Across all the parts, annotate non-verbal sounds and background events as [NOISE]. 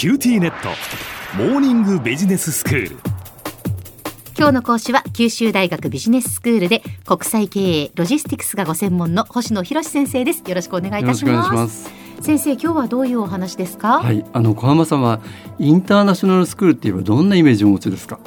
QTnet。モーニングビジネススクール。今日の講師は九州大学ビジネススクールで国際経営ロジスティクスがご専門の星野博先生です。よろしくお願いいたします。先生今日はどういうお話ですか？はいあの小浜さんはインターナショナルスクールって言えばどんなイメージをお持ちですか？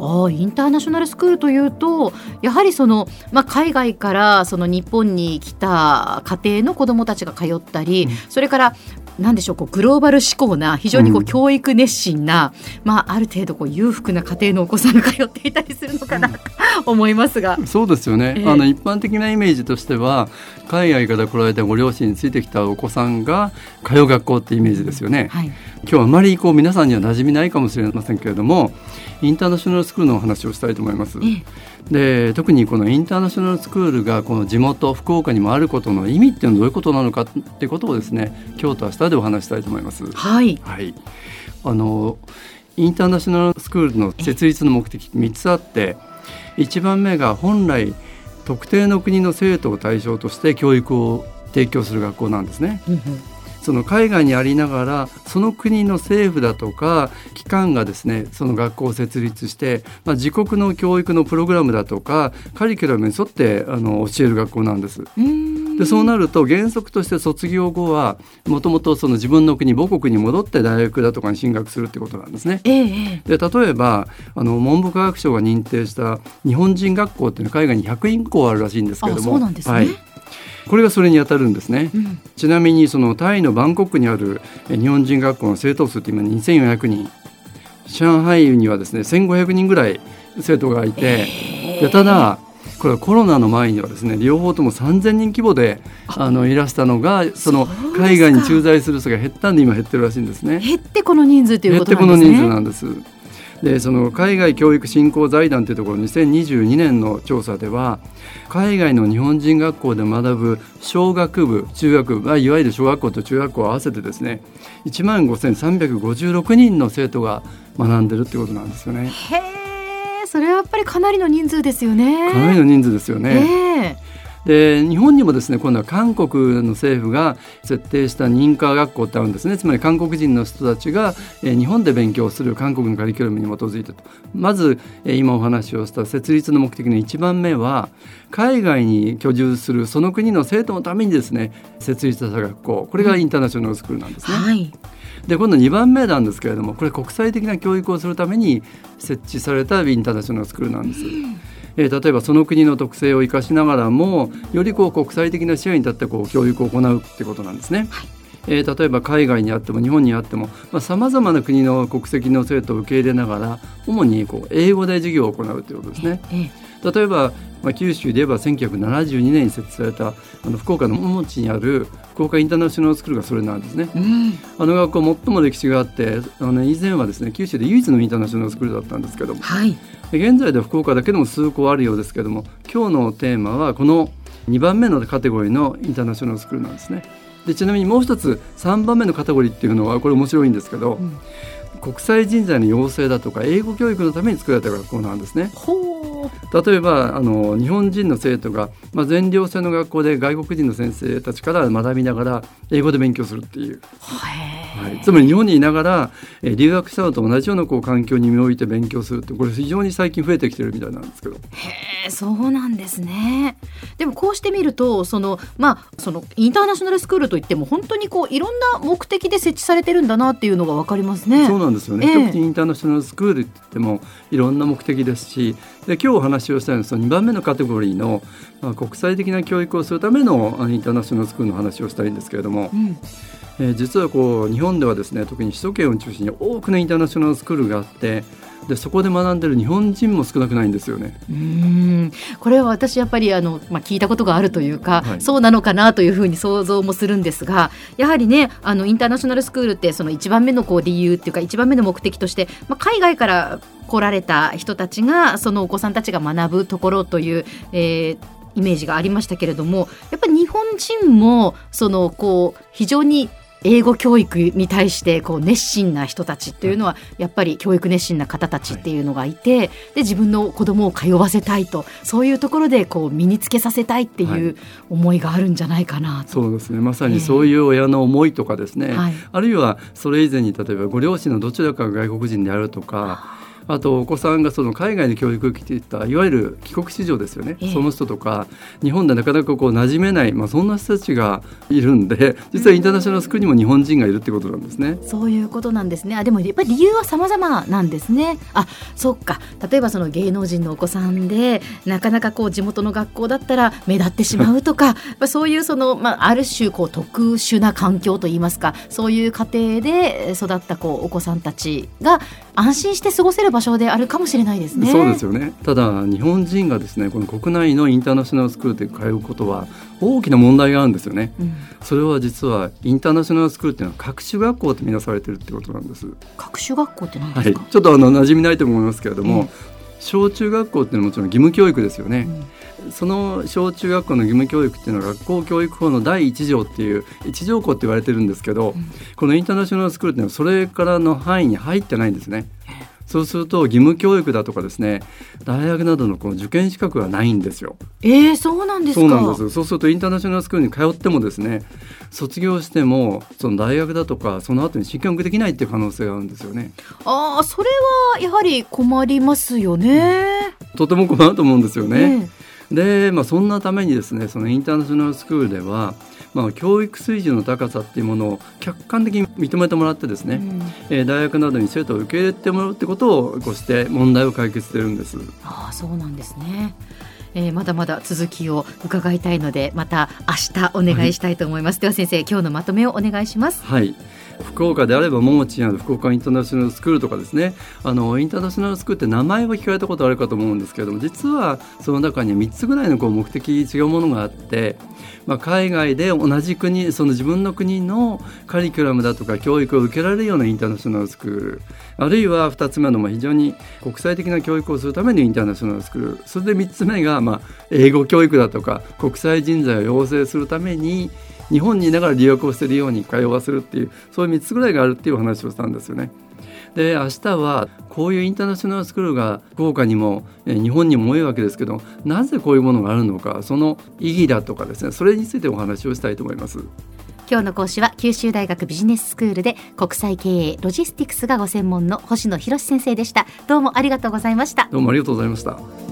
あインターナショナルスクールというとやはりその、まあ、海外からその日本に来た家庭の子どもたちが通ったり、うん、それからなんでしょうこうグローバル志向な非常にこう教育熱心な、うん、まあ、ある程度こう裕福な家庭のお子さんが通っていたりするのかなと思いますが、そうですよね、えー、あの一般的なイメージとしては海外から来られたご両親についてきたお子さんが通う学校ってイメージですよね、はい、今日はあまりこう皆さんには馴染みないかもしれませんけれどもインターナショナルスクールのお話をしたいと思います。で特にこのインターナショナルスクールがこの地元福岡にもあることの意味っていうのはどういうことなのかっていうことをですね今日と明日でお話したいと思います。はい、はい、あのインターナショナルスクールの設立の目的3つあって1番目が本来特定の国の生徒を対象として教育を提供する学校なんですね。その海外にありながらその国の政府だとか機関がですねその学校を設立して、まあ、自国の教育のプログラムだとかカリキュラムに沿ってあの教える学校なんです。でそうなると原則として卒業後はもともとその自分の国母国に戻って大学だとかに進学するってことなんですね。ええ、で例えばあの文部科学省が認定した日本人学校っていうのは海外に100校あるらしいんですけれども。そうなんですね、はいこれがそれに当たるんですね、うん、ちなみにそのタイのバンコクにある日本人学校の生徒数って今2400人上海にはですね1500人ぐらい生徒がいて、でただこれはコロナの前にはですね両方とも3000人規模であのいらしたのがその海外に駐在する人が減ったんで今減ってるらしいんですね。減ってこの人数ということなんですね。減ってこの人数なんです。でその海外教育振興財団というところ2022年の調査では海外の日本人学校で学ぶ小学部中学部いわゆる小学校と中学校を合わせてですね1万5356人の生徒が学んでるってことなんですよね。へえそれはやっぱりかなりの人数ですよね。かなりの人数ですよね。えーで日本にもですね今度は韓国の政府が設定した認可学校ってあるんですね。つまり韓国人の人たちが、え日本で勉強する韓国のカリキュラムに基づいてと。まず、え今お話をした設立の目的の1番目は海外に居住するその国の生徒のためにですね設立した学校。これがインターナショナルスクールなんですね。はい。で今度2番目なんですけれどもこれ国際的な教育をするために設置されたインターナショナルスクールなんです。えー、例えばその国の特性を生かしながらもよりこう国際的な視野に立ってこう教育を行うってことなんですね。はいえー、例えば海外にあっても日本にあってもさまざ、まな国の国籍の生徒を受け入れながら主にこう英語で授業を行うということですね。ええ、例えば、まあ、九州で言えば1972年に設置されたあの福岡の門地にある福岡インターナショナルスクールがそれなんですね。うん、あの学校最も歴史があってあの、ね、以前はですね九州で唯一のインターナショナルスクールだったんですけども、はい、現在では福岡だけでも数校あるようですけども今日のテーマはこの2番目のカテゴリーのインターナショナルスクールなんですね。でちなみにもう一つ3番目のカテゴリーっていうのはこれ面白いんですけど、うん、国際人材の養成だとか英語教育のために作られた学校なんですね。例えばあの日本人の生徒が、まあ、全寮制の学校で外国人の先生たちから学びながら英語で勉強するっていう。はい、つまり日本にいながら、えー、留学したのと同じようなこう環境に身を置いて勉強するってこれ非常に最近増えてきてるみたいなんですけど。へえそうなんですね。でもこうしてみるとそのまあそのインターナショナルスクールといっても本当にこういろんな目的で設置されてるんだなっていうのがわかりますね。そうなんですよね。えー、特にインターナショナルスクールって言ってもいろんな目的ですしで今日お話をしたいのはその2番目のカテゴリーの、まあ、国際的な教育をするためのインターナショナルスクールの話をしたいんですけれども。うんえー、実はこう日本ではですね特に首都圏を中心に多くのインターナショナルスクールがあってでそこで学んでる日本人も少なくないんですよね。うんこれは私やっぱりあの、まあ、聞いたことがあるというか、はい、そうなのかなというふうに想像もするんですがやはりねあのインターナショナルスクールってその一番目のこう理由っていうか一番目の目的として、まあ、海外から来られた人たちがそのお子さんたちが学ぶところという、えー、イメージがありましたけれどもやっぱり日本人もそのこう非常に英語教育に対してこう熱心な人たちっていうのはやっぱり教育熱心な方たちっていうのがいて、で自分の子供を通わせたいとそういうところでこう身につけさせたいっていう思いがあるんじゃないかなと。そうですね。まさにそういう親の思いとかですね、えーはい、あるいはそれ以前に例えばご両親のどちらかが外国人であるとかあとお子さんがその海外に教育を受けていったいわゆる帰国子女ですよね、えー、その人とか日本でなかなかこう馴染めない、まあ、そんな人たちがいるんで実はインターナショナルスクールにも日本人がいるってことなんですね。そういうことなんですねあでもやっぱり理由は様々なんですね。あそっか例えばその芸能人のお子さんでなかなかこう地元の学校だったら目立ってしまうとか [LAUGHS] そういうその、まあ、ある種こう特殊な環境といいますかそういう家庭で育ったこうお子さんたちが安心して過ごせる場所であるかもしれないですね。そうですよね。ただ日本人がですねこの国内のインターナショナルスクールで通うことは大きな問題があるんですよね。うん、それは実はインターナショナルスクールっていうのは各種学校とみなされてるってことなんです。各種学校って何ですか？はい、ちょっとあの馴染みないと思いますけれども、小中学校っていうのはもちろん義務教育ですよね。うん、その小中学校の義務教育っていうのは学校教育法の第一条っていう一条項って言われてるんですけど、うん、このインターナショナルスクールっていうのはそれからの範囲に入ってないんですね。そうすると義務教育だとかですね大学などのこの受験資格がないんですよ。えー、そうなんですそうなんですそうするとインターナショナルスクールに通ってもですね卒業してもその大学だとかその後に進学できないっていう可能性があるんですよね。ああそれはやはり困りますよね。とても困ると思うんですよね。えー、で、まあ、そんなためにですねそのインターナショナルスクールではまあ、教育水準の高さっていうものを客観的に認めてもらってですね、うん、えー、大学などに生徒を受け入れてもらうってことをこうして問題を解決してるんです。ああそうなんですね。えー、まだまだ続きを伺いたいのでまた明日お願いしたいと思います、はい、では先生今日のまとめをお願いします。はい福岡であればももちにある福岡インターナショナルスクールとかですね。あのインターナショナルスクールって名前は聞かれたことあるかと思うんですけれども実はその中には3つぐらいのこう目的違うものがあって、まあ、海外で同じ国その自分の国のカリキュラムだとか教育を受けられるようなインターナショナルスクール。あるいは2つ目のまあ非常に国際的な教育をするためのインターナショナルスクール。それで3つ目がまあ英語教育だとか国際人材を養成するために日本にいながら留学をしているように通わせるっていうそういう3つぐらいがあるっていうお話をしたんですよね。で明日はこういうインターナショナルスクールが福岡にも日本にも多いわけですけどなぜこういうものがあるのかその意義だとかですねそれについてお話をしたいと思います。今日の講師は九州大学ビジネススクールで国際経営ロジスティクスがご専門の星野博先生でしたどうもありがとうございましたどうもありがとうございました